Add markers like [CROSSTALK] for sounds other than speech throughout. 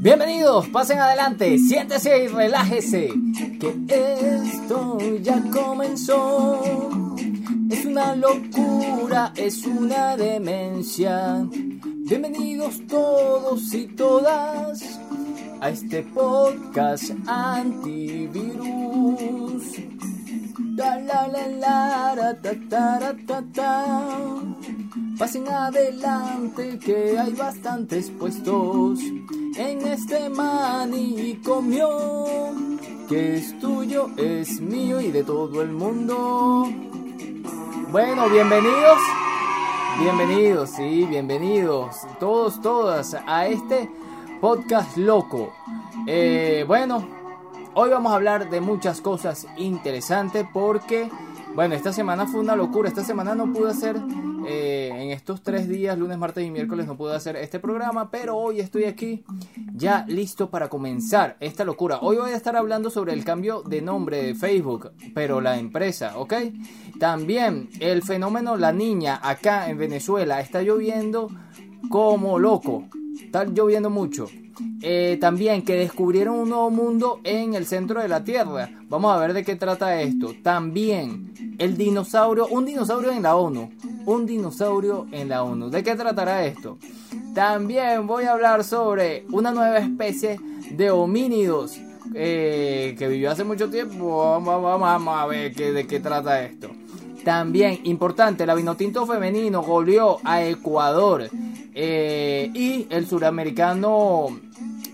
Bienvenidos, pasen adelante, siéntese y relájese, que esto ya comenzó. Es una locura, es una demencia. Bienvenidos todos y todas a este podcast antivirus. La la ta. Pasen adelante que hay bastantes puestos en este manicomio que es tuyo, es mío y de todo el mundo. Bueno, bienvenidos, bienvenidos, sí, bienvenidos, todos, todas, a este podcast loco. Eh, bueno, hoy vamos a hablar de muchas cosas interesantes porque, bueno, esta semana fue una locura, esta semana no pude hacer eh, en estos tres días, lunes, martes y miércoles, no pude hacer este programa, pero hoy estoy aquí ya listo para comenzar esta locura. Hoy voy a estar hablando sobre el cambio de nombre de Facebook, pero la empresa, ¿ok? También el fenómeno La Niña acá en Venezuela está lloviendo como loco, está lloviendo mucho. Eh, también que descubrieron un nuevo mundo en el centro de la Tierra. Vamos a ver de qué trata esto. También el dinosaurio, un dinosaurio en la ONU. Un dinosaurio en la ONU. ¿De qué tratará esto? También voy a hablar sobre una nueva especie de homínidos eh, que vivió hace mucho tiempo. Vamos, a ver de qué trata esto. También, importante, la Vinotinto femenino goleó a Ecuador. Eh, y el suramericano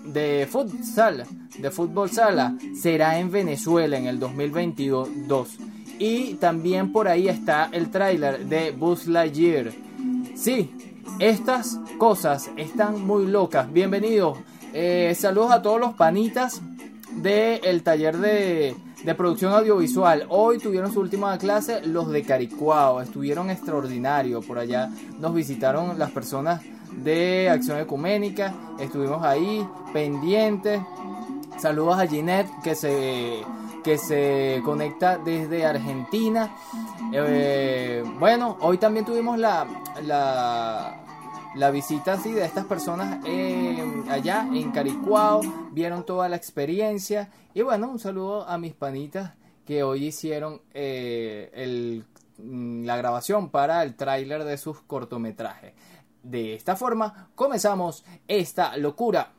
de futsal, de fútbol sala, será en Venezuela en el 2022. Y también por ahí está el tráiler de Buzz Lightyear. Sí, estas cosas están muy locas. Bienvenidos. Eh, saludos a todos los panitas del taller de, de, producción audiovisual. Hoy tuvieron su última clase los de Caricuao. Estuvieron extraordinarios. Por allá nos visitaron las personas de Acción Ecuménica. Estuvimos ahí pendientes. Saludos a Ginette que se que se conecta desde Argentina. Eh, bueno, hoy también tuvimos la, la, visita así de estas personas allá en Caricuao, vieron toda la experiencia y bueno, un saludo a mis panitas que hoy hicieron eh, mm, la grabación para el tráiler de sus cortometrajes. De esta forma comenzamos esta locura.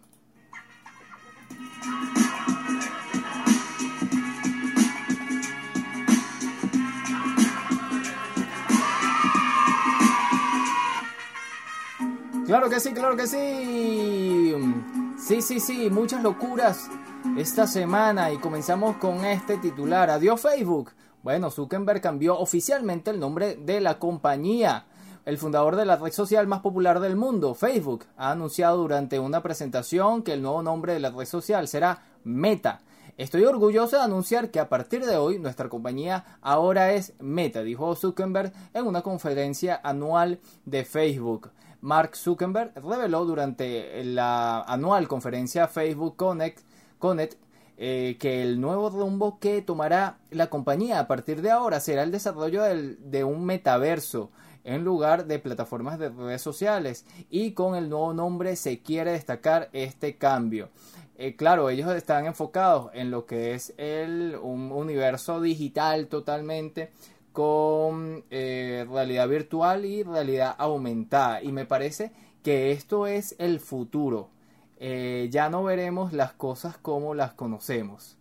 Claro que sí, claro que sí. Sí, sí, sí, muchas locuras esta semana y comenzamos con este titular. Adiós Facebook. Bueno, Zuckerberg cambió oficialmente el nombre de la compañía. El fundador de la red social más popular del mundo, Facebook, ha anunciado durante una presentación que el nuevo nombre de la red social será Meta. Estoy orgulloso de anunciar que a partir de hoy nuestra compañía ahora es Meta, dijo Zuckerberg en una conferencia anual de Facebook. Mark Zuckerberg reveló durante la anual conferencia Facebook Connect, eh, que el nuevo rumbo que tomará la compañía a partir de ahora será el desarrollo de un metaverso en lugar de plataformas de redes sociales y con el nuevo nombre se quiere destacar este cambio. Eh, claro, ellos están enfocados en lo que es el, un universo digital totalmente con eh, realidad virtual y realidad aumentada. Y me parece que esto es el futuro. Eh, ya no veremos las cosas como las conocemos.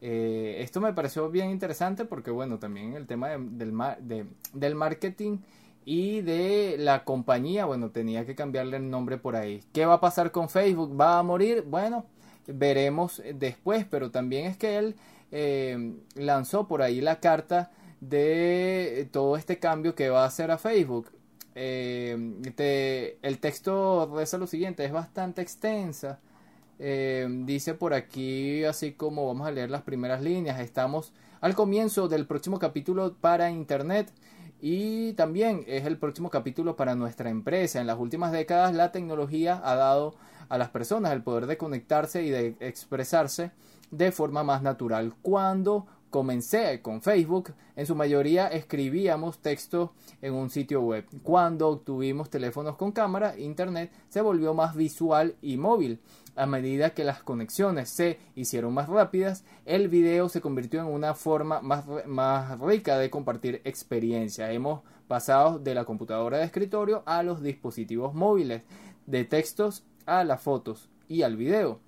Eh, esto me pareció bien interesante porque, bueno, también el tema del, del marketing y de la compañía, bueno, tenía que cambiarle el nombre por ahí. ¿Qué va a pasar con Facebook? ¿Va a morir? Bueno, veremos después, pero también es que él lanzó por ahí la carta de todo este cambio que va a hacer a Facebook. Eh, el texto reza lo siguiente, es bastante extensa. Eh, dice por aquí, así como vamos a leer las primeras líneas, estamos al comienzo del próximo capítulo para Internet y también es el próximo capítulo para nuestra empresa. En las últimas décadas la tecnología ha dado a las personas el poder de conectarse y de expresarse de forma más natural. Cuando comencé con Facebook, en su mayoría escribíamos texto en un sitio web. Cuando obtuvimos teléfonos con cámara, Internet se volvió más visual y móvil. A medida que las conexiones se hicieron más rápidas, el video se convirtió en una forma más, más rica de compartir experiencia. Hemos pasado de la computadora de escritorio a los dispositivos móviles, de textos a las fotos y al video.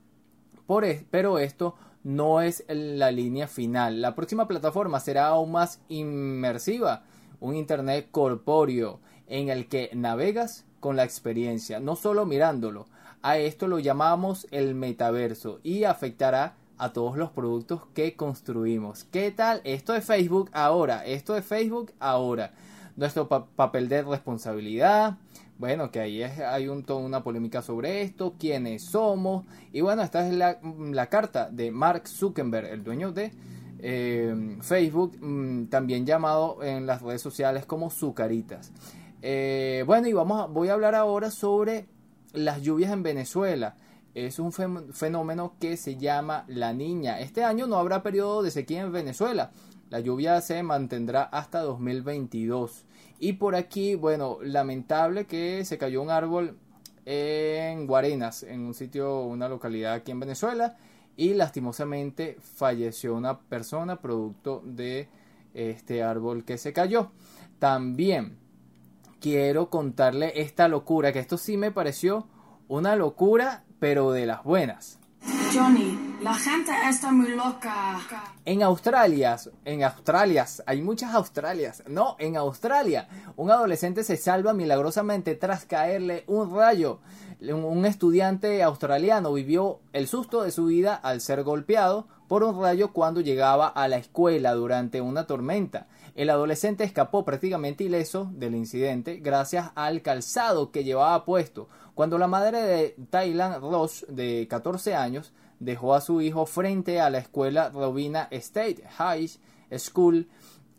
Por pero esto no es la línea final. La próxima plataforma será aún más inmersiva, un Internet corpóreo en el que navegas con la experiencia, no solo mirándolo. A esto lo llamamos el metaverso y afectará a todos los productos que construimos. ¿Qué tal? Esto es Facebook ahora, esto es Facebook ahora. Nuestro papel de responsabilidad, bueno, que ahí hay un, toda una polémica sobre esto, quiénes somos. Y bueno, esta es la, carta de Mark Zuckerberg, el dueño de eh, Facebook, mm, también llamado en las redes sociales como Zucaritas. Eh, bueno, y vamos voy a hablar ahora sobre las lluvias en Venezuela. Es un fenómeno que se llama la niña. Este año no habrá periodo de sequía en Venezuela. La lluvia se mantendrá hasta 2022. Y por aquí, bueno, lamentable que se cayó un árbol en Guarenas, en un sitio, una localidad aquí en Venezuela, y lastimosamente falleció una persona producto de este árbol que se cayó. También quiero contarle esta locura, que esto sí me pareció una locura, pero de las buenas. Johnny, la gente está muy loca. En Australia, en Australia, hay muchas Australias. No, en Australia, un adolescente se salva milagrosamente tras caerle un rayo. Un estudiante australiano vivió el susto de su vida al ser golpeado por un rayo cuando llegaba a la escuela durante una tormenta. El adolescente escapó prácticamente ileso del incidente gracias al calzado que llevaba puesto. Cuando la madre de Thailand Ross, de 14 años, dejó a su hijo frente a la escuela Robina State High School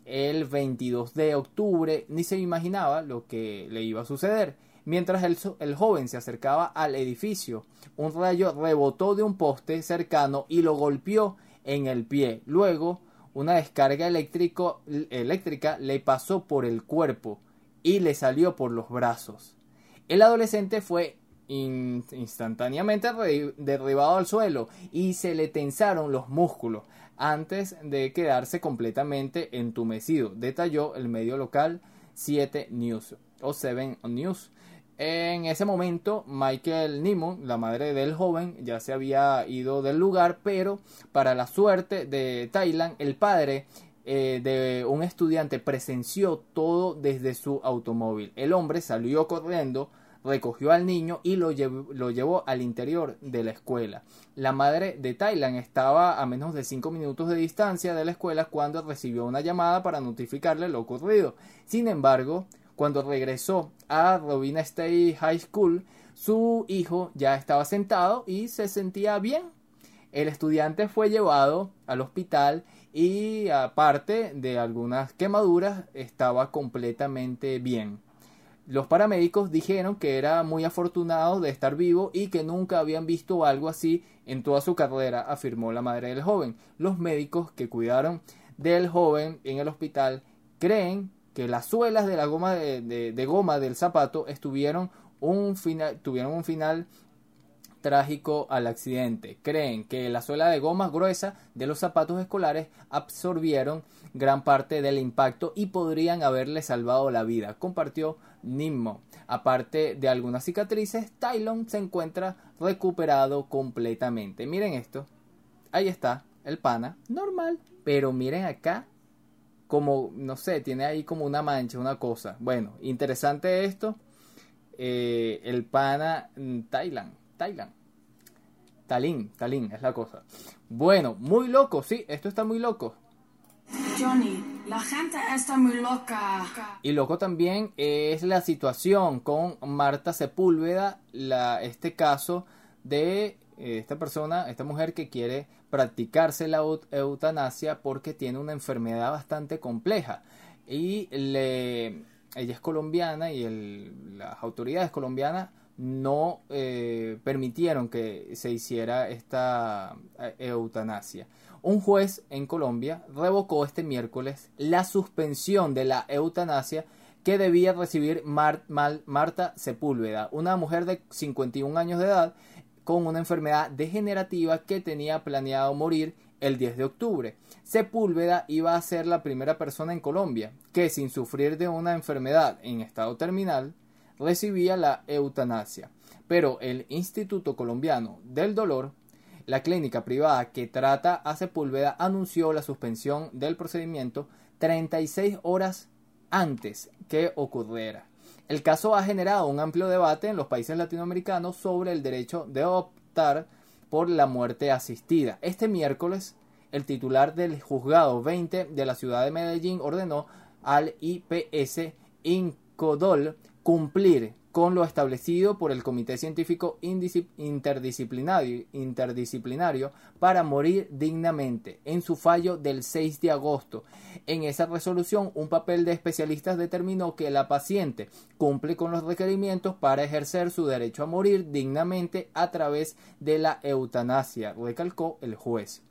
el 22 de octubre. Ni se imaginaba lo que le iba a suceder. Mientras el, el, joven se acercaba al edificio, un rayo rebotó de un poste cercano y lo golpeó en el pie. Luego, una descarga eléctrico, eléctrica le pasó por el cuerpo y le salió por los brazos. El adolescente fue instantáneamente derribado al suelo y se le tensaron los músculos antes de quedarse completamente entumecido, detalló el medio local 7 News o 7 News. En ese momento, Michael Nimon, la madre del joven, ya se había ido del lugar, pero para la suerte de Thailand, el padre eh, de un estudiante presenció todo desde su automóvil. El hombre salió corriendo recogió al niño y lo llevó, al interior de la escuela. La madre de Thailand estaba a menos de 5 minutos de distancia de la escuela cuando recibió una llamada para notificarle lo ocurrido. Sin embargo, cuando regresó a Robina State High School, su hijo ya estaba sentado y se sentía bien. El estudiante fue llevado al hospital y aparte de algunas quemaduras estaba completamente bien. Los paramédicos dijeron que era muy afortunado de estar vivo y que nunca habían visto algo así en toda su carrera, afirmó la madre del joven. Los médicos que cuidaron del joven en el hospital creen que las suelas de la goma de, goma del zapato estuvieron un final, tuvieron un final trágico al accidente. Creen que la suela de goma gruesa de los zapatos escolares absorbieron gran parte del impacto y podrían haberle salvado la vida, compartió Nimmo. Aparte de algunas cicatrices, Tylon se encuentra recuperado completamente. Miren esto. Ahí está, el pana, normal. Pero miren acá, como, no sé, tiene ahí como una mancha, una cosa. Bueno, interesante esto. Eh, el pana Thailand, Thailand. Talín, Talín, es la cosa. Bueno, muy loco, sí, esto está muy loco. Johnny, la gente está muy loca. Y loco también es la situación con Marta Sepúlveda, la, este caso de eh, esta persona, esta mujer que quiere practicarse la eutanasia porque tiene una enfermedad bastante compleja. Y le, ella es colombiana y las autoridades colombianas no eh, permitieron que se hiciera esta eh, eutanasia. Un juez en Colombia revocó este miércoles la suspensión de la eutanasia que debía recibir Marta Sepúlveda, una mujer de 51 años de edad con una enfermedad degenerativa que tenía planeado morir el 10 de octubre. Sepúlveda iba a ser la primera persona en Colombia que, sin sufrir de una enfermedad en estado terminal, recibía la eutanasia. Pero el Instituto Colombiano del Dolor, la clínica privada que trata a Sepúlveda, anunció la suspensión del procedimiento 36 horas antes que ocurriera. El caso ha generado un amplio debate en los países latinoamericanos sobre el derecho de optar por la muerte asistida. Este miércoles, el titular del juzgado 20 de la ciudad de Medellín ordenó al IPS Incodol cumplir con lo establecido por el Comité Científico Interdisciplinario, para morir dignamente en su fallo del 6 de agosto. En esa resolución, un papel de especialistas determinó que la paciente cumple con los requerimientos para ejercer su derecho a morir dignamente a través de la eutanasia, recalcó el juez.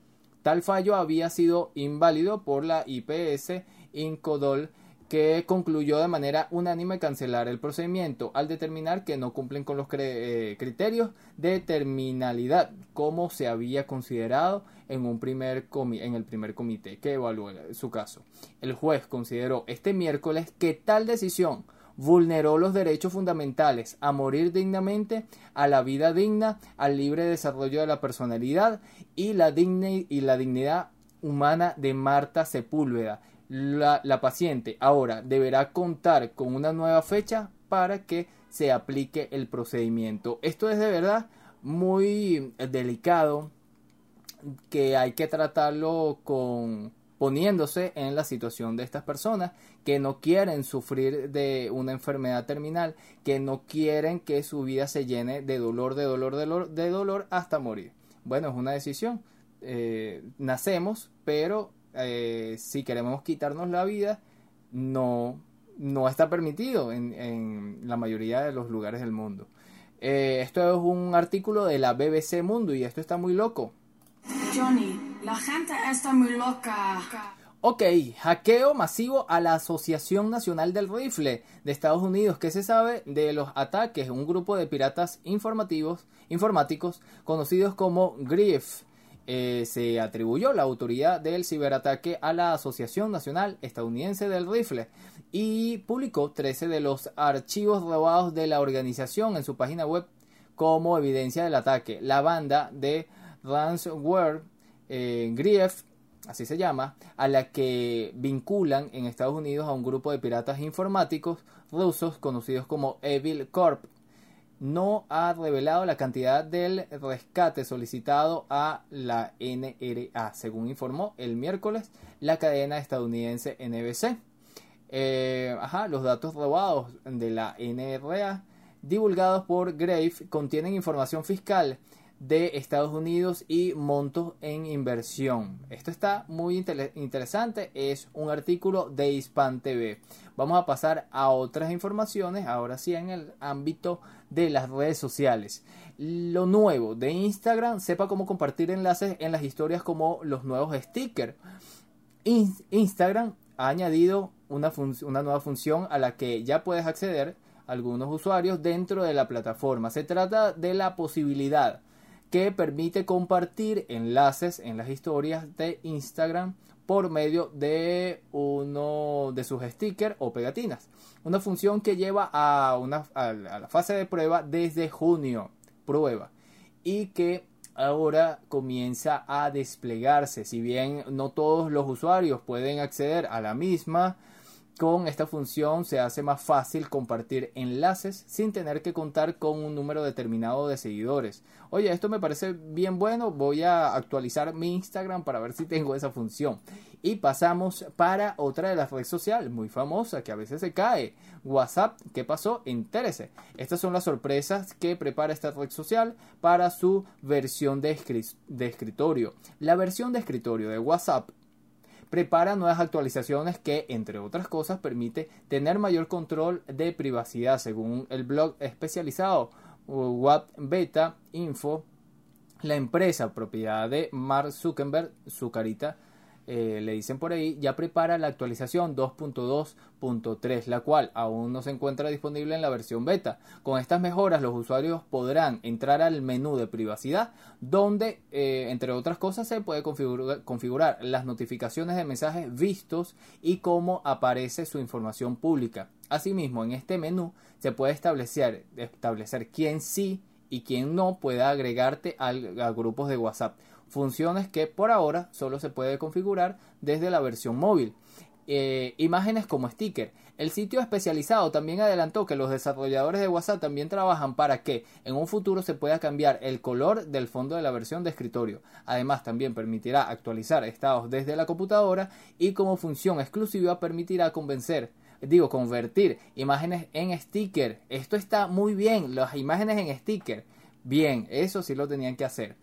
Tal fallo había sido inválido por la IPS Incodol que concluyó de manera unánime cancelar el procedimiento al determinar que no cumplen con los eh, criterios de terminalidad como se había considerado en, un primer en el primer comité que evaluó su caso. El juez consideró este miércoles que tal decisión vulneró los derechos fundamentales a morir dignamente, a la vida digna, al libre desarrollo de la personalidad y la, y la dignidad humana de Marta Sepúlveda, la, paciente ahora deberá contar con una nueva fecha para que se aplique el procedimiento. Esto es de verdad muy delicado que hay que tratarlo con poniéndose en la situación de estas personas que no quieren sufrir de una enfermedad terminal, que no quieren que su vida se llene de dolor, de dolor, de dolor, de dolor hasta morir. Bueno, es una decisión. Eh, nacemos, pero eh, si queremos quitarnos la vida, no, no está permitido en, la mayoría de los lugares del mundo. Eh, esto es un artículo de la BBC Mundo y esto está muy loco. Johnny, la gente está muy loca. Ok, hackeo masivo a la Asociación Nacional del Rifle de Estados Unidos. ¿Qué se sabe de los ataques? Un grupo de piratas informativos, informáticos conocidos como Griff eh, se atribuyó la autoridad del ciberataque a la Asociación Nacional Estadounidense del Rifle y publicó 13 de los archivos robados de la organización en su página web como evidencia del ataque. La banda de ransomware eh, Grief, así se llama, a la que vinculan en Estados Unidos a un grupo de piratas informáticos rusos conocidos como Evil Corp no ha revelado la cantidad del rescate solicitado a la NRA, según informó el miércoles la cadena estadounidense NBC. Eh, los datos robados de la NRA divulgados por Grave contienen información fiscal de Estados Unidos y montos en inversión. Esto está muy interesante, es un artículo de Hispan TV. Vamos a pasar a otras informaciones, ahora sí en el ámbito de las redes sociales. Lo nuevo de Instagram, sepa cómo compartir enlaces en las historias como los nuevos stickers. Instagram ha añadido una, una nueva función a la que ya puedes acceder algunos usuarios dentro de la plataforma. Se trata de la posibilidad que permite compartir enlaces en las historias de Instagram por medio de uno de sus stickers o pegatinas. Una función que lleva a, una, a la fase de prueba desde junio, prueba, y que ahora comienza a desplegarse. Si bien no todos los usuarios pueden acceder a la misma, con esta función se hace más fácil compartir enlaces sin tener que contar con un número determinado de seguidores. Oye, esto me parece bien bueno, voy a actualizar mi Instagram para ver si tengo esa función. Y pasamos para otra de las redes sociales muy famosa que a veces se cae. WhatsApp, ¿qué pasó? Entérese. Estas son las sorpresas que prepara esta red social para su versión de, de escritorio. La versión de escritorio de WhatsApp prepara nuevas actualizaciones que, entre otras cosas, permite tener mayor control de privacidad, según el blog especializado What Beta Info, la empresa propiedad de Mark Zuckerberg, su carita eh, le dicen por ahí, ya prepara la actualización 2.2.3, la cual aún no se encuentra disponible en la versión beta. Con estas mejoras, los usuarios podrán entrar al menú de privacidad, donde, eh, entre otras cosas, se puede configurar, configurar las notificaciones de mensajes vistos y cómo aparece su información pública. Asimismo, en este menú se puede establecer, establecer quién sí y quién no puede agregarte a grupos de WhatsApp funciones que por ahora solo se puede configurar desde la versión móvil. Eh, imágenes como sticker. El sitio especializado también adelantó que los desarrolladores de WhatsApp también trabajan para que en un futuro se pueda cambiar el color del fondo de la versión de escritorio. Además, también permitirá actualizar estados desde la computadora y como función exclusiva permitirá convencer digo, convertir imágenes en sticker. Esto está muy bien, las imágenes en sticker. Bien, eso sí lo tenían que hacer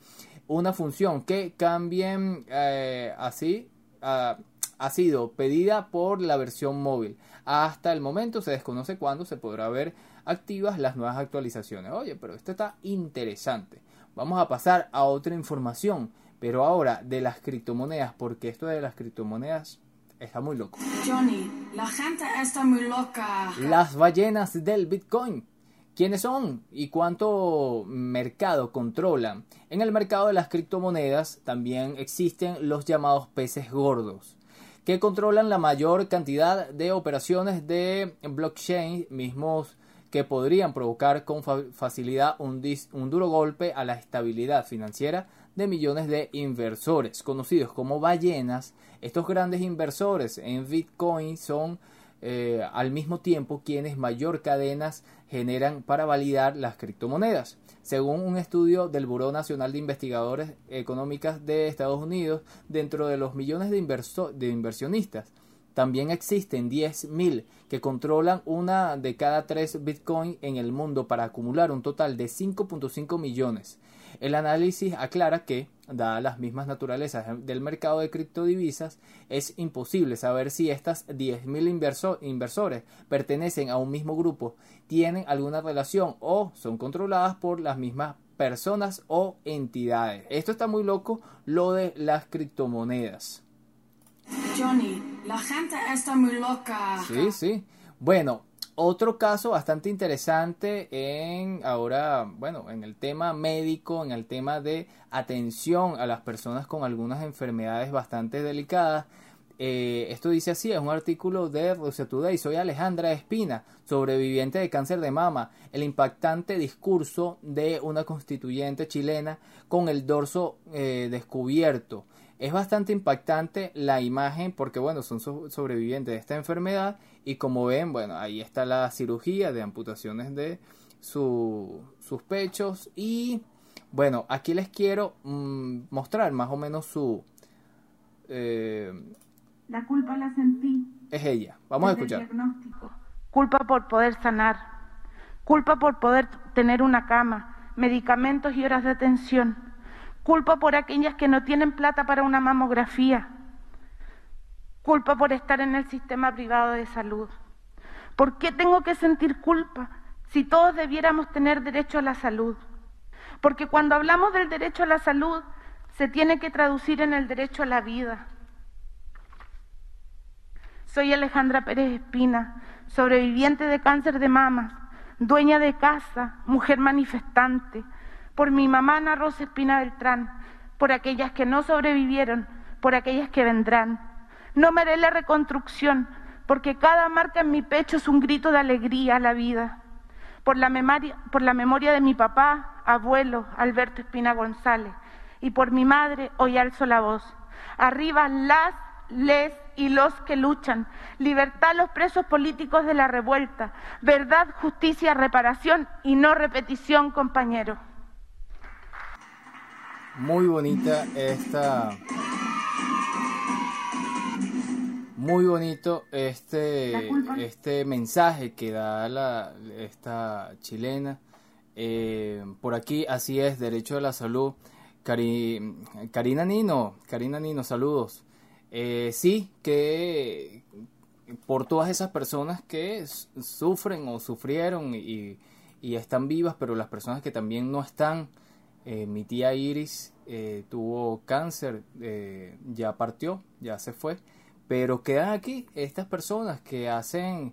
una función que cambien eh, así ah, ha sido pedida por la versión móvil. Hasta el momento se desconoce cuándo se podrá ver activas las nuevas actualizaciones. Oye, pero esto está interesante. Vamos a pasar a otra información, pero ahora de las criptomonedas, porque esto de las criptomonedas está muy loco. Johnny, la gente está muy loca. Las ballenas del Bitcoin ¿Quiénes son y cuánto mercado controlan? En el mercado de las criptomonedas también existen los llamados peces gordos, que controlan la mayor cantidad de operaciones de blockchain mismos que podrían provocar con facilidad un, duro golpe a la estabilidad financiera de millones de inversores, conocidos como ballenas. Estos grandes inversores en Bitcoin son eh, al mismo tiempo quienes mayor cadenas generan para validar las criptomonedas. Según un estudio del Buró Nacional de Investigadores Económicas de Estados Unidos, dentro de los millones de, de inversionistas, también existen 10.000 que controlan una de cada tres Bitcoin en el mundo para acumular un total de 5.5 millones. El análisis aclara que, dadas las mismas naturalezas del mercado de criptodivisas, es imposible saber si estas 10.000 inversores pertenecen a un mismo grupo, tienen alguna relación o son controladas por las mismas personas o entidades. Esto está muy loco, lo de las criptomonedas. Johnny, la gente está muy loca. Sí, sí. Bueno, otro caso bastante interesante en ahora, bueno, en el tema médico, en el tema de atención a las personas con algunas enfermedades bastante delicadas. Eh, esto dice así, es un artículo de Russia Today. Soy Alejandra Espina, sobreviviente de cáncer de mama. El impactante discurso de una constituyente chilena con el dorso eh, descubierto. Es bastante impactante la imagen porque, bueno, son sobrevivientes de esta enfermedad y como ven, bueno, ahí está la cirugía de amputaciones de sus pechos y, bueno, aquí les quiero mm, mostrar más o menos su... Eh, la culpa la sentí. Es ella. Vamos a escuchar. Culpa por poder sanar. Culpa por poder tener una cama, medicamentos y horas de atención Culpa por aquellas que no tienen plata para una mamografía. Culpa por estar en el sistema privado de salud. ¿Por qué tengo que sentir culpa si todos debiéramos tener derecho a la salud? Porque cuando hablamos del derecho a la salud, se tiene que traducir en el derecho a la vida. Soy Alejandra Pérez Espina, sobreviviente de cáncer de mama, dueña de casa, mujer manifestante, por mi mamá Ana Rosa Espina Beltrán, por aquellas que no sobrevivieron, por aquellas que vendrán. No me la reconstrucción, porque cada marca en mi pecho es un grito de alegría a la vida. Por la, memoria, por la memoria de mi papá, abuelo, Alberto Espina González, y por mi madre, hoy alzo la voz. Arriba las, les y los que luchan. Libertad a los presos políticos de la revuelta. Verdad, justicia, reparación y no repetición, compañero. Muy bonita esta. Muy bonito este, este mensaje que da la, esta chilena. Eh, por aquí, así es, derecho a la salud. Karina Nino, Karina Nino, saludos. Eh, sí, que por todas esas personas que sufren o sufrieron y, y están vivas, pero las personas que también no están, eh, mi tía Iris eh, tuvo cáncer, eh, ya partió, ya se fue, pero quedan aquí estas personas que hacen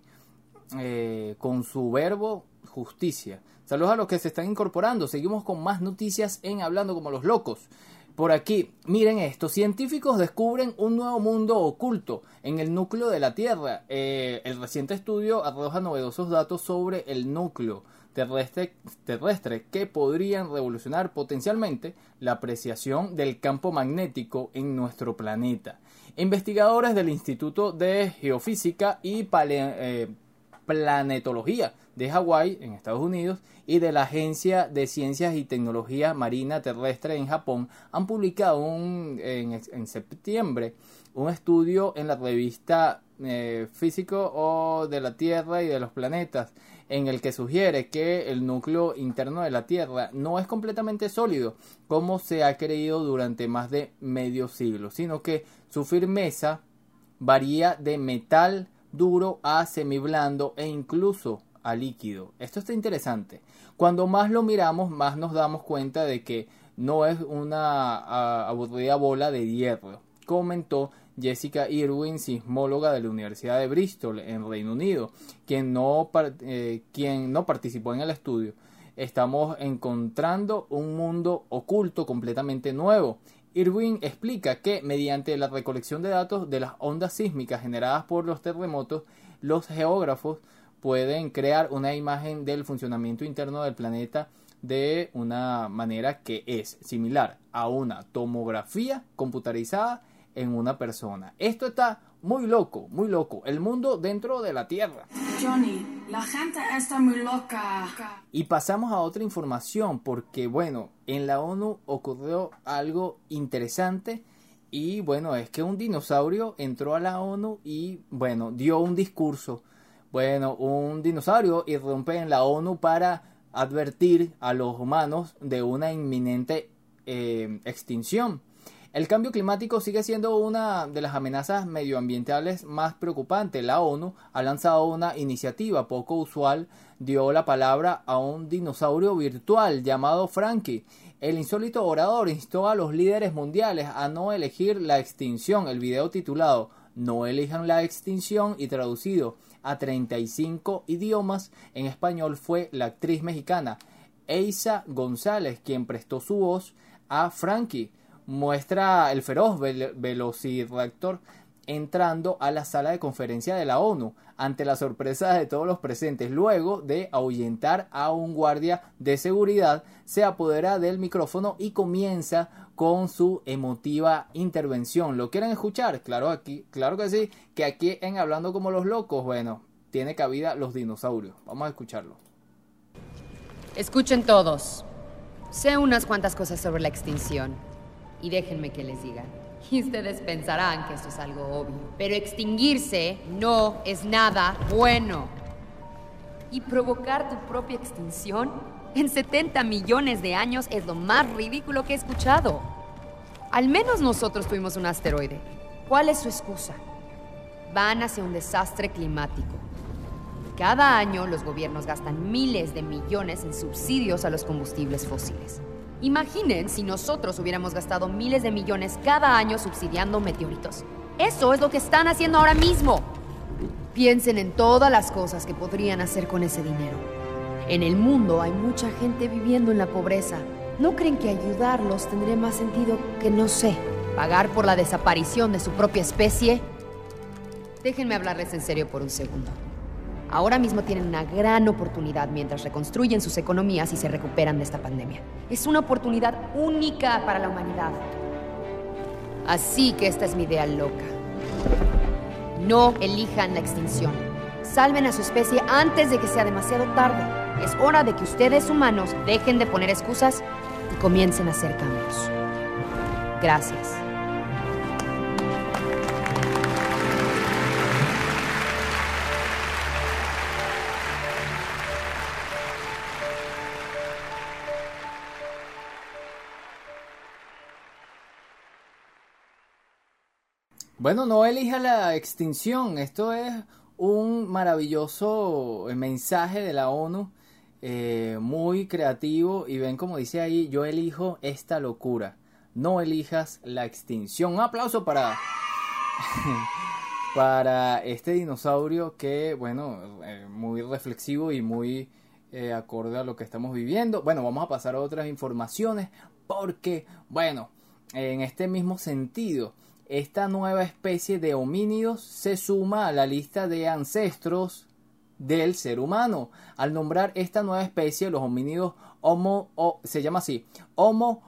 con su verbo justicia. Saludos a los que se están incorporando. Seguimos con más noticias en Hablando como los locos. Por aquí, miren esto, científicos descubren un nuevo mundo oculto en el núcleo de la Tierra. Eh, el reciente estudio arroja novedosos datos sobre el núcleo terrestre que podrían revolucionar potencialmente la apreciación del campo magnético en nuestro planeta. Investigadores del Instituto de Geofísica y eh, Planetología de Hawái, en Estados Unidos, y de la Agencia de Ciencias y Tecnología Marina Terrestre en Japón han publicado en, septiembre un estudio en la revista eh, Físico de la Tierra y de los planetas en el que sugiere que el núcleo interno de la Tierra no es completamente sólido como se ha creído durante más de medio siglo, sino que su firmeza varía de metal duro a semiblando e incluso a líquido. Esto está interesante. Cuando más lo miramos, más nos damos cuenta de que no es una aburrida bola de hierro, comentó Jessica Irwin, sismóloga de la Universidad de Bristol en Reino Unido, quien no, eh, quien no participó en el estudio. Estamos encontrando un mundo oculto completamente nuevo. Irwin explica que mediante la recolección de datos de las ondas sísmicas generadas por los terremotos, los geógrafos pueden crear una imagen del funcionamiento interno del planeta de una manera que es similar a una tomografía computarizada en una persona. Esto está muy loco, muy loco. El mundo dentro de la Tierra. Johnny, la gente está muy loca. Y pasamos a otra información porque, bueno, en la ONU ocurrió algo interesante y, bueno, es que un dinosaurio entró a la ONU y, bueno, dio un discurso bueno, un dinosaurio irrumpe en la ONU para advertir a los humanos de una inminente eh, extinción. El cambio climático sigue siendo una de las amenazas medioambientales más preocupantes. La ONU ha lanzado una iniciativa poco usual, dio la palabra a un dinosaurio virtual llamado Frankie. El insólito orador instó a los líderes mundiales a no elegir la extinción. El video titulado No elijan la extinción y traducido a 35 idiomas en español fue la actriz mexicana Eisa González, quien prestó su voz a Frankie. Muestra el feroz velociraptor entrando a la sala de conferencia de la ONU ante la sorpresa de todos los presentes. Luego de ahuyentar a un guardia de seguridad, se apodera del micrófono y comienza con su emotiva intervención. ¿Lo quieren escuchar? Claro, aquí, claro que sí, que aquí en Hablando como los locos, bueno, tiene cabida los dinosaurios. Vamos a escucharlo. Escuchen todos. Sé unas cuantas cosas sobre la extinción y déjenme que les diga. Y ustedes pensarán que esto es algo obvio. Pero extinguirse no es nada bueno. Y provocar tu propia extinción en 70 millones de años es lo más ridículo que he escuchado. Al menos nosotros tuvimos un asteroide. ¿Cuál es su excusa? Van hacia un desastre climático. Cada año los gobiernos gastan miles de millones en subsidios a los combustibles fósiles. Imaginen si nosotros hubiéramos gastado miles de millones cada año subsidiando meteoritos. Eso es lo que están haciendo ahora mismo. Piensen en todas las cosas que podrían hacer con ese dinero. En el mundo hay mucha gente viviendo en la pobreza. ¿No creen que ayudarlos tendría más sentido que, no sé, pagar por la desaparición de su propia especie? Déjenme hablarles en serio por un segundo. Ahora mismo tienen una gran oportunidad mientras reconstruyen sus economías y se recuperan de esta pandemia. Es una oportunidad única para la humanidad. Así que esta es mi idea loca. No elijan la extinción. Salven a su especie antes de que sea demasiado tarde. Es hora de que ustedes humanos dejen de poner excusas y comiencen a hacer cambios. Gracias. Bueno, no elija la extinción. Esto es un maravilloso mensaje de la ONU eh, muy creativo y ven como dice ahí, yo elijo esta locura, no elijas la extinción. Un aplauso para, [LAUGHS] para este dinosaurio que, bueno, eh, muy reflexivo y muy eh, acorde a lo que estamos viviendo. Bueno, vamos a pasar a otras informaciones porque, bueno, en este mismo sentido, esta nueva especie de homínidos se suma a la lista de ancestros del ser humano. Al nombrar esta nueva especie, los homínidos Homo, se llama así, Homo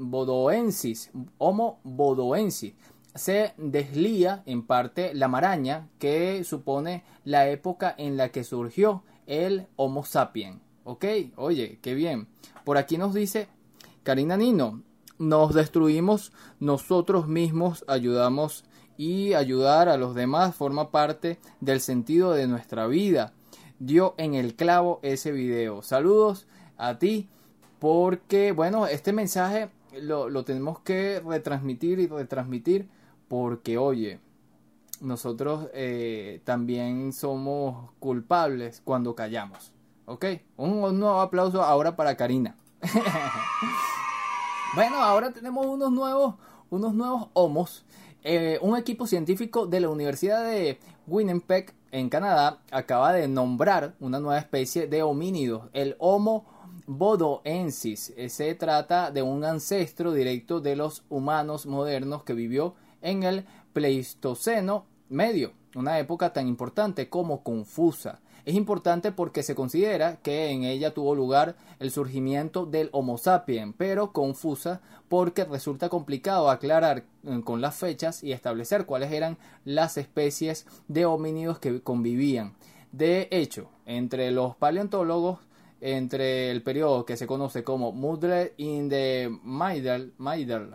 bodoensis, Homo bodoensis, se deslía en parte la maraña que supone la época en la que surgió el Homo sapien. ¿Ok? Oye, qué bien. Por aquí nos dice Karina Nino, nos destruimos nosotros mismos, ayudamos y ayudar a los demás forma parte del sentido de nuestra vida. Dio en el clavo ese video. Saludos a ti porque, bueno, este mensaje lo, tenemos que retransmitir y retransmitir porque, oye, nosotros eh, también somos culpables cuando callamos. ¿Ok? Un, nuevo aplauso ahora para Karina. [LAUGHS] bueno, ahora tenemos unos nuevos, unos nuevos homos. Eh, un equipo científico de la Universidad de Winnipeg en Canadá acaba de nombrar una nueva especie de homínidos, el Homo bodoensis. Se trata de un ancestro directo de los humanos modernos que vivió en el Pleistoceno medio, una época tan importante como confusa. Es importante porque se considera que en ella tuvo lugar el surgimiento del Homo sapiens, pero confusa porque resulta complicado aclarar eh, con las fechas y establecer cuáles eran las especies de homínidos que convivían. De hecho, entre los paleontólogos, entre el periodo que se conoce como Mudre in the Middle,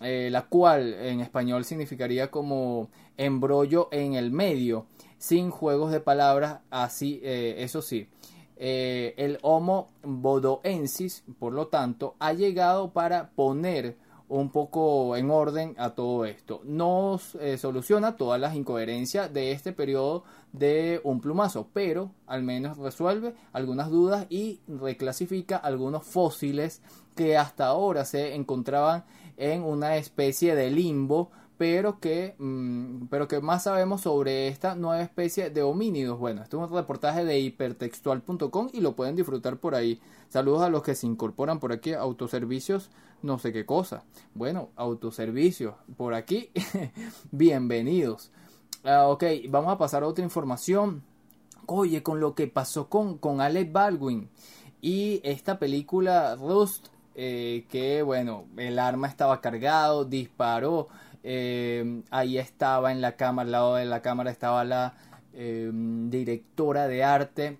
eh, la cual en español significaría como embrollo en el medio, sin juegos de palabras, así, eh, eso sí. Eh, el Homo bodoensis, por lo tanto, ha llegado para poner un poco en orden a todo esto. Nos soluciona todas las incoherencias de este periodo de un plumazo, pero al menos resuelve algunas dudas y reclasifica algunos fósiles que hasta ahora se encontraban en una especie de limbo, pero que, mm, pero que más sabemos sobre esta nueva especie de homínidos. Bueno, este es un reportaje de hipertextual.com y lo pueden disfrutar por ahí. Saludos a los que se incorporan por aquí, autoservicios, no sé qué cosa. Bueno, autoservicios, por aquí, [LAUGHS] bienvenidos. Ah, ok, vamos a pasar a otra información. Oye, con lo que pasó con, con Alec Baldwin y esta película Rust eh, que bueno, el arma estaba cargado, disparó, eh, ahí estaba en la cámara, al lado de la cámara estaba la eh, directora de arte,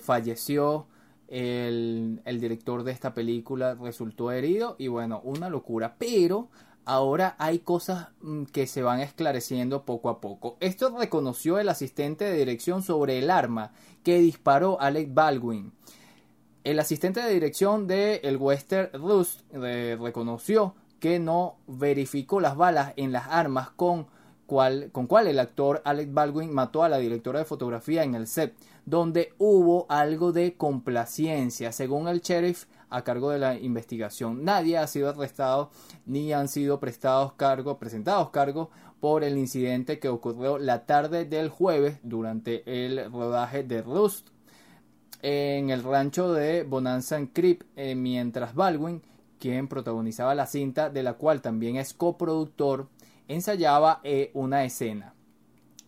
falleció, el, el director de esta película resultó herido y bueno, una locura, pero ahora hay cosas mm, que se van esclareciendo poco a poco. Esto reconoció el asistente de dirección sobre el arma que disparó Alec Baldwin. El asistente de dirección de el Western Rust eh, reconoció que no verificó las balas en las armas con cual, con cual el actor Alec Baldwin mató a la directora de fotografía en el set, donde hubo algo de complacencia, según el sheriff a cargo de la investigación. Nadie ha sido arrestado ni han sido prestados presentados cargos por el incidente que ocurrió la tarde del jueves durante el rodaje de Rust en el rancho de Bonanza Creek, eh, mientras Baldwin, quien protagonizaba la cinta, de la cual también es coproductor, ensayaba eh, una escena.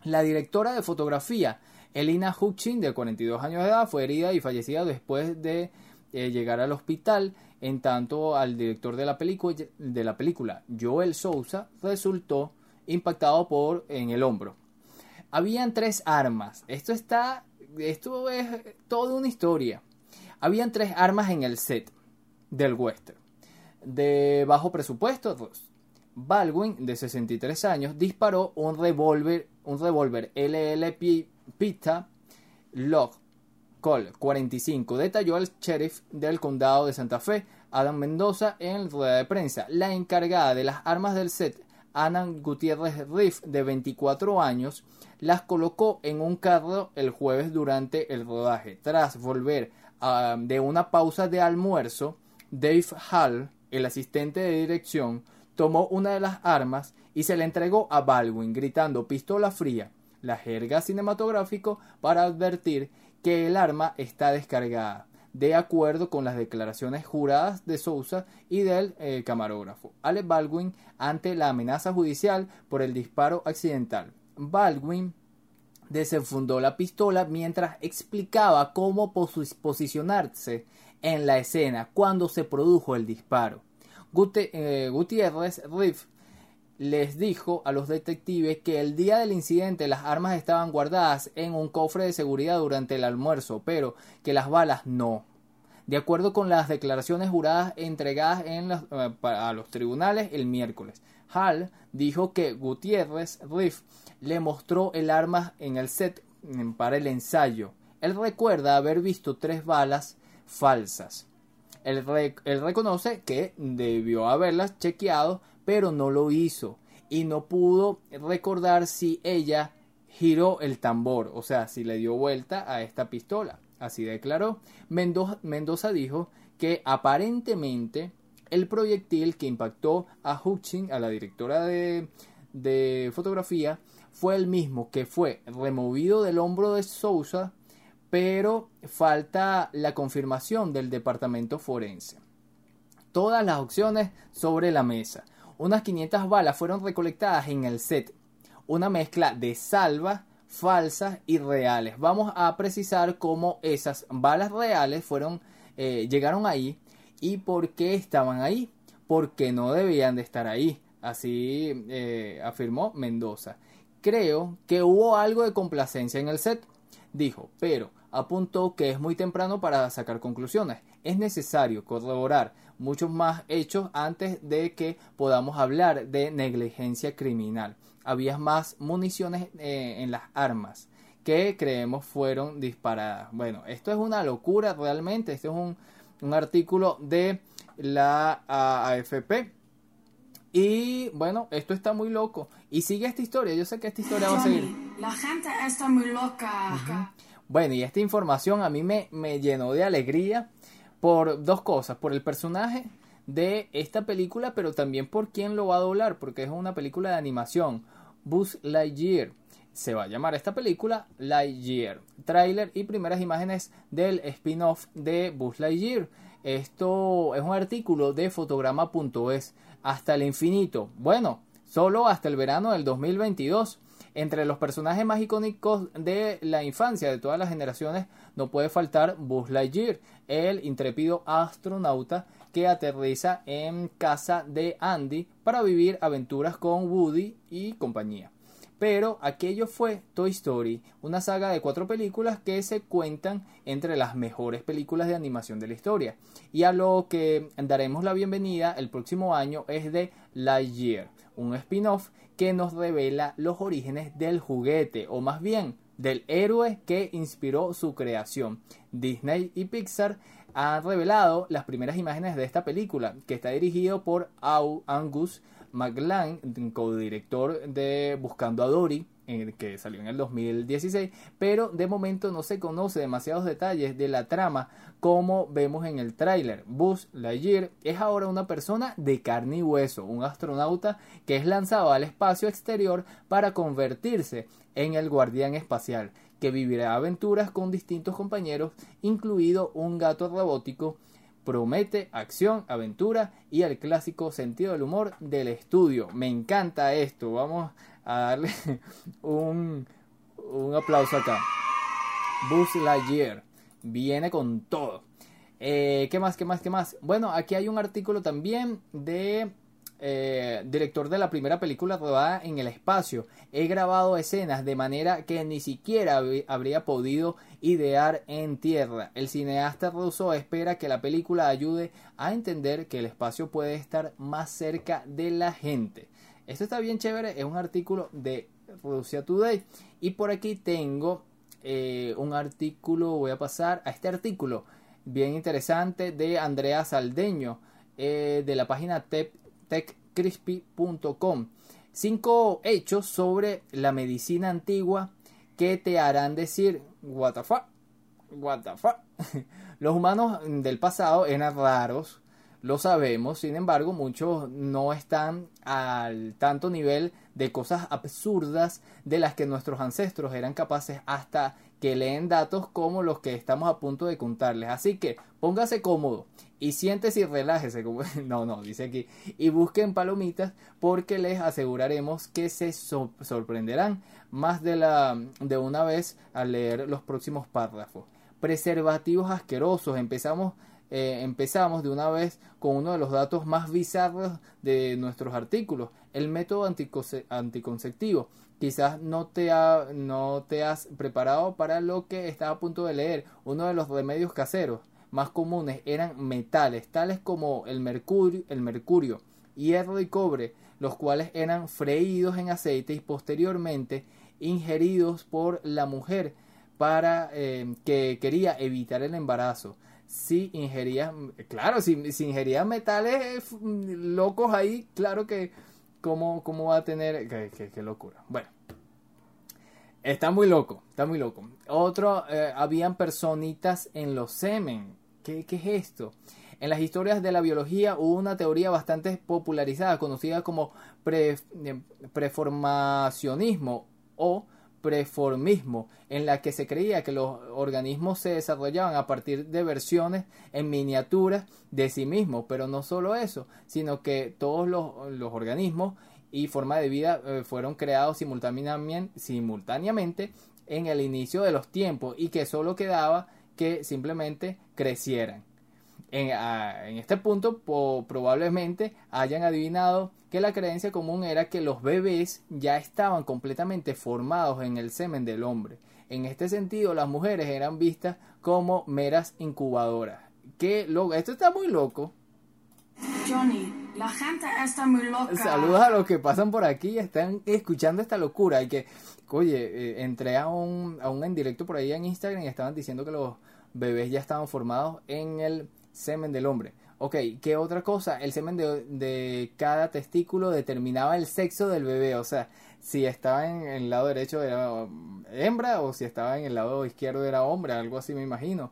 La directora de fotografía, Elina Hutchin, de 42 años de edad, fue herida y fallecida después de eh, llegar al hospital. En tanto, al director de la, de la película, Joel Sousa, resultó impactado por en el hombro. Habían tres armas. Esto está esto es toda una historia. Habían tres armas en el set del western. De bajo presupuesto, Baldwin, de 63 años, disparó un revólver, un revólver LLP Pita Log Col 45. Detalló el sheriff del condado de Santa Fe, Adam Mendoza, en rueda de prensa. La encargada de las armas del set Ana Gutiérrez Riff, de 24 años, las colocó en un carro el jueves durante el rodaje. Tras volver ah, de una pausa de almuerzo, Dave Hall, el asistente de dirección, tomó una de las armas y se la entregó a Baldwin, gritando pistola fría, la jerga cinematográfico para advertir que el arma está descargada, de acuerdo con las declaraciones juradas de Sousa y del eh, camarógrafo. Alec Baldwin ante la amenaza judicial por el disparo accidental. Baldwin desenfundó la pistola mientras explicaba cómo posicionarse en la escena cuando se produjo el disparo. Eh, Gutiérrez Riff les dijo a los detectives que el día del incidente las armas estaban guardadas en un cofre de seguridad durante el almuerzo, pero que las balas no. De acuerdo con las declaraciones juradas entregadas en eh, a los tribunales el miércoles, Hall dijo que Gutiérrez Riff le mostró el arma en el set mm, para el ensayo. Él recuerda haber visto tres balas falsas. Él, reconoce que debió haberlas chequeado, pero no lo hizo y no pudo recordar si ella giró el tambor, o sea, si le dio vuelta a esta pistola. Así declaró. Mendoza, Mendoza dijo que aparentemente el proyectil que impactó a Hutching, a la directora de fotografía, fue el mismo que fue removido del hombro de Sousa pero falta la confirmación del departamento forense. Todas las opciones sobre la mesa. Unas 500 balas fueron recolectadas en el set. Una mezcla de salva, falsas y reales. Vamos a precisar cómo esas balas reales fueron, eh, llegaron ahí y por qué estaban ahí. Porque no debían de estar ahí. Así eh, afirmó Mendoza. Creo que hubo algo de complacencia en el set, dijo, pero apuntó que es muy temprano para sacar conclusiones. Es necesario corroborar muchos más hechos antes de que podamos hablar de negligencia criminal. Había más municiones eh, en las armas que creemos fueron disparadas. Bueno, esto es una locura realmente. Este es un, un artículo de la AFP. Y bueno, esto está muy loco. Y sigue esta historia. Yo sé que esta historia va a seguir. La gente está muy loca. Bueno, y esta información a mí me, me llenó de alegría por dos cosas, por el personaje de esta película, pero también por quién lo va a doblar, porque es una película de animación, Buzz Lightyear. Se va a llamar esta película Lightyear. Trailer y primeras imágenes del spin-off de Buzz Lightyear. Esto es un artículo de fotograma.es hasta el infinito. Bueno, solo hasta el verano del 2022. Entre los personajes más icónicos de la infancia de todas las generaciones no puede faltar Buzz Lightyear, el intrépido astronauta que aterriza en casa de Andy para vivir aventuras con Woody y compañía. Pero aquello fue Toy Story, una saga de cuatro películas que se cuentan entre las mejores películas de animación de la historia. Y a lo que daremos la bienvenida el próximo año es de Lightyear, un spin-off que nos revela los orígenes del juguete, o más bien del héroe que inspiró su creación. Disney y Pixar han revelado las primeras imágenes de esta película, que está dirigido por Angus McLean, co-director de Buscando a Dory, que salió en el 2016, pero de momento no se conoce demasiados detalles de la trama como vemos en el tráiler. Buzz Lightyear es ahora una persona de carne y hueso, un astronauta que es lanzado al espacio exterior para convertirse en el guardián espacial, que vivirá aventuras con distintos compañeros, incluido un gato robótico promete acción, aventura y el clásico sentido del humor del estudio. Me encanta esto. Vamos a darle [LAUGHS] un, un aplauso acá. Buzz Lightyear viene con todo. Eh, ¿Qué más? ¿Qué más? ¿Qué más? Bueno, aquí hay un artículo también de eh, director de la primera película rodada en el espacio. He grabado escenas de manera que ni siquiera habría podido idear en tierra. El cineasta ruso espera que la película ayude a entender que el espacio puede estar más cerca de la gente. Esto está bien chévere, es un artículo de Rusia Today. Y por aquí tengo eh, un artículo, voy a pasar a este artículo bien interesante de Andrea Saldeño eh, de la página techcrispy.com. Cinco hechos sobre la medicina antigua que te harán decir, what the fuck, what the fuck. [LAUGHS] Los humanos del pasado eran raros, lo sabemos, sin embargo, muchos no están al tanto nivel de cosas absurdas de las que nuestros ancestros eran capaces hasta que leen datos como los que estamos a punto de contarles. Así que póngase cómodo y siéntese y relájese. [LAUGHS] No, no, dice aquí. Y busquen palomitas porque les aseguraremos que se sorprenderán más de, la, de una vez al leer los próximos párrafos. Preservativos asquerosos. Empezamos eh, empezamos de una vez con uno de los datos más bizarros de nuestros artículos, el método anticonceptivo. Quizás no te, no te has preparado para lo que estaba a punto de leer. Uno de los remedios caseros más comunes eran metales, tales como el mercurio, el mercurio, hierro y cobre, los cuales eran freídos en aceite y posteriormente ingeridos por la mujer para eh, que quería evitar el embarazo si ingerías, claro, si, si ingerías metales mm, locos ahí, claro que, ¿cómo, cómo va a tener? Qué, locura. Bueno, está muy loco, está muy loco. Otro, eh, habían personitas en los semen. ¿Qué, ¿Qué es esto? En las historias de la biología hubo una teoría bastante popularizada, conocida como pre, eh, preformacionismo o preformismo, en la que se creía que los organismos se desarrollaban a partir de versiones en miniaturas de sí mismos, pero no solo eso, sino que todos los, organismos y forma de vida eh, fueron creados simultáneamente, simultáneamente en el inicio de los tiempos y que solo quedaba que simplemente crecieran. En, en este punto probablemente hayan adivinado que la creencia común era que los bebés ya estaban completamente formados en el semen del hombre. En este sentido, las mujeres eran vistas como meras incubadoras. Que loco, esto está muy loco. Johnny, la gente está muy loca. Saludos a los que pasan por aquí y están escuchando esta locura. Y que, oye, eh, entré a un, a un en directo por ahí en Instagram y estaban diciendo que los bebés ya estaban formados en el semen del hombre. Ok, ¿qué otra cosa? El semen de, cada testículo determinaba el sexo del bebé. O sea, si estaba en el lado derecho era hembra o si estaba en el lado izquierdo era hombre, algo así me imagino.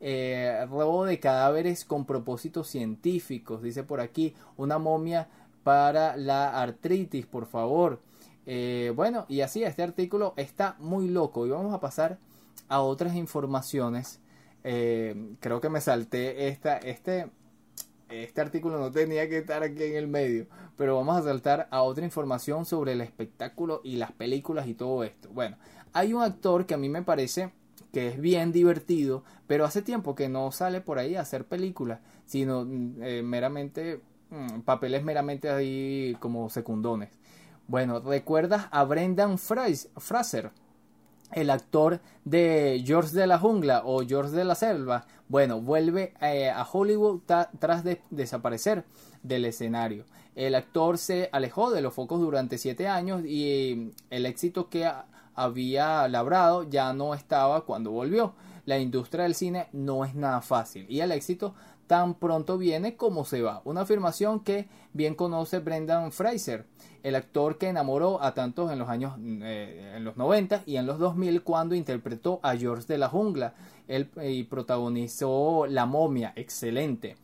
Eh, robo de cadáveres con propósitos científicos, dice por aquí, una momia para la artritis, por favor. Eh, bueno, y así este artículo está muy loco y vamos a pasar a otras informaciones. Eh, creo que me salté esta, este este artículo no tenía que estar aquí en el medio, pero vamos a saltar a otra información sobre el espectáculo y las películas y todo esto. Bueno, hay un actor que a mí me parece que es bien divertido, pero hace tiempo que no sale por ahí a hacer películas, sino mm, eh, meramente mm, papeles meramente ahí como secundones. Bueno, ¿recuerdas a Brendan Fraser? El actor de George de la Jungla o George de la Selva, bueno, vuelve eh, a Hollywood tras de desaparecer del escenario. El actor se alejó de los focos durante siete años y el éxito que había labrado ya no estaba cuando volvió. La industria del cine no es nada fácil y el éxito tan pronto viene como se va. Una afirmación que bien conoce Brendan Fraser, el actor que enamoró a tantos en los años eh, en los 90 y en los 2000 cuando interpretó a George de la Jungla él, eh, y protagonizó La momia, excelente.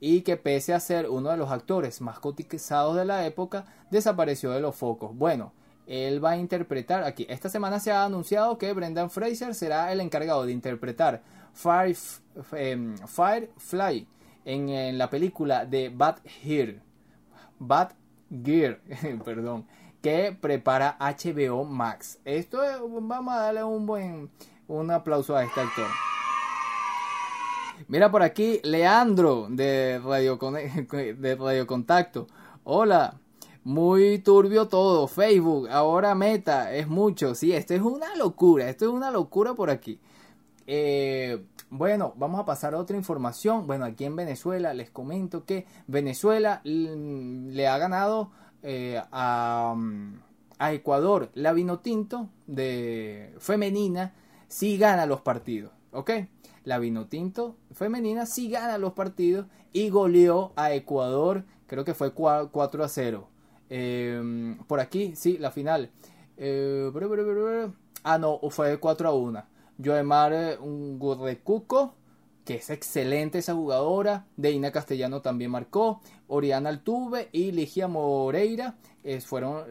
Y que pese a ser uno de los actores más cotizados de la época, desapareció de los focos. Bueno, él va a interpretar aquí. Esta semana se ha anunciado que Brendan Fraser será el encargado de interpretar Fire, em, Firefly en, la película de Bad Gear. Bad Gear, [LAUGHS] perdón, que prepara HBO Max. Esto es, vamos a darle un buen un aplauso a este actor. Mira por aquí, Leandro de Radio, [LAUGHS] de Radio Contacto. Hola, muy turbio todo. Facebook, ahora Meta, es mucho. Sí, esto es una locura. Esto es una locura por aquí. Eh, bueno, vamos a pasar a otra información. Bueno, aquí en Venezuela les comento que Venezuela le ha ganado eh, a, a, Ecuador la vino tinto de femenina sí gana los partidos. ¿Ok? La vino tinto femenina sí gana los partidos y goleó a Ecuador, creo que fue 4 a 0. Eh, por aquí, sí, la final. Eh, ah, no, fue 4 a 1. Joemar eh, Gurrecuco, que es excelente esa jugadora. Deina Castellano también marcó. Oriana Altuve y Ligia Moreira fueron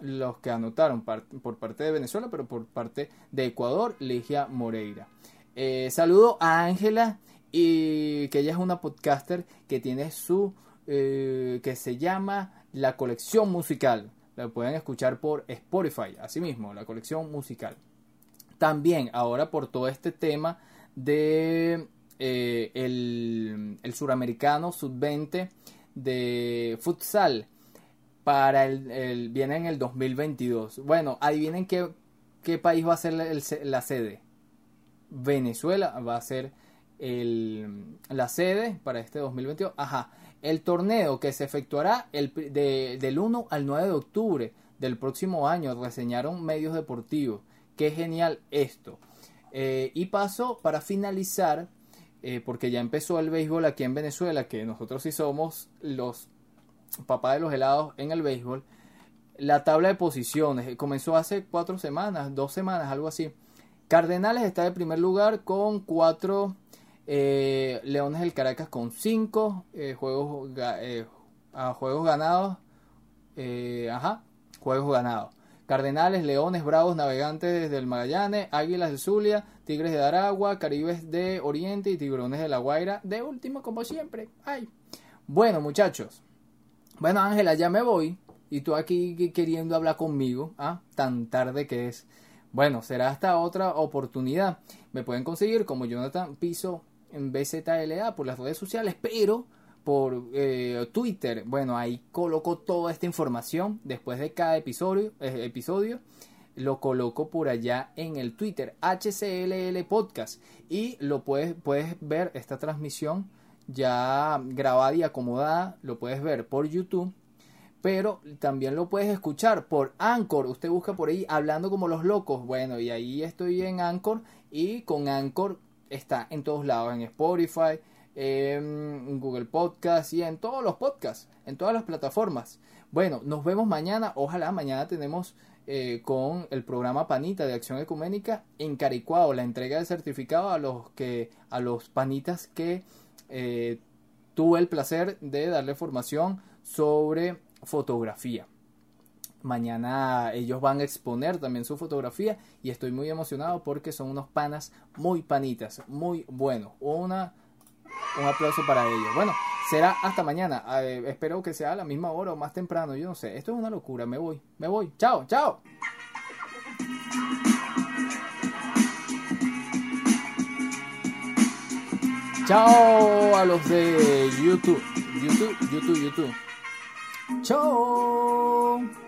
los que anotaron por parte de Venezuela, pero por parte de Ecuador, Ligia Moreira. saludo a Ángela y que ella es una podcaster que tiene su que se llama la colección musical. La pueden escuchar por Spotify, asimismo, la colección musical. También, ahora por todo este tema de eh, el, suramericano sub-20 de futsal para el, viene en el 2022. Bueno, adivinen qué, qué país va a ser la sede. Venezuela va a ser el, la sede para este 2022. Ajá. El torneo que se efectuará el, del 1 al 9 de octubre del próximo año, reseñaron medios deportivos. Qué genial esto. Eh, y paso para finalizar, eh, porque ya empezó el béisbol aquí en Venezuela, que nosotros sí somos los papás de los helados en el béisbol. La tabla de posiciones comenzó hace cuatro semanas, dos semanas, algo así. Cardenales está en primer lugar con cuatro eh, Leones del Caracas con 5 eh, juegos, eh, juegos ganados. ajá, juegos ganados. Cardenales, Leones, Bravos, Navegantes del Magallanes, Águilas del Zulia, Tigres de Aragua, Caribes de Oriente y Tiburones de La Guaira. De último, como siempre. Ay. Bueno, muchachos. Bueno, Ángela, ya me voy. Y tú aquí queriendo hablar conmigo. ¿ah? Tan tarde que es. Bueno, será hasta otra oportunidad. Me pueden conseguir como Jonathan Piso en BZLA por las redes sociales, pero por eh, Twitter, bueno, ahí coloco toda esta información después de cada episodio, eh, episodio lo coloco por allá en el Twitter HCLL Podcast. Y lo puedes, puedes ver esta transmisión ya grabada y acomodada, lo puedes ver por YouTube, pero también lo puedes escuchar por Anchor, usted busca por ahí hablando como los locos, bueno, y ahí estoy en Anchor y con Anchor está en todos lados, en Spotify, en Google Podcast y en todos los podcasts, en todas las plataformas. Bueno, nos vemos mañana. Ojalá mañana tenemos eh, con el programa Panita de Acción Ecuménica en Caricuao la entrega de certificado a los que a los panitas que eh, tuve el placer de darle formación sobre fotografía. Mañana ellos van a exponer también su fotografía y estoy muy emocionado porque son unos panas muy panitas, muy buenos. Una, un aplauso para ellos. Bueno, será hasta mañana. Eh, espero que sea a la misma hora o más temprano. Yo no sé. Esto es una locura. Me voy. Me voy. Chao, chao. Chao a los de YouTube. YouTube, YouTube, YouTube. Chao.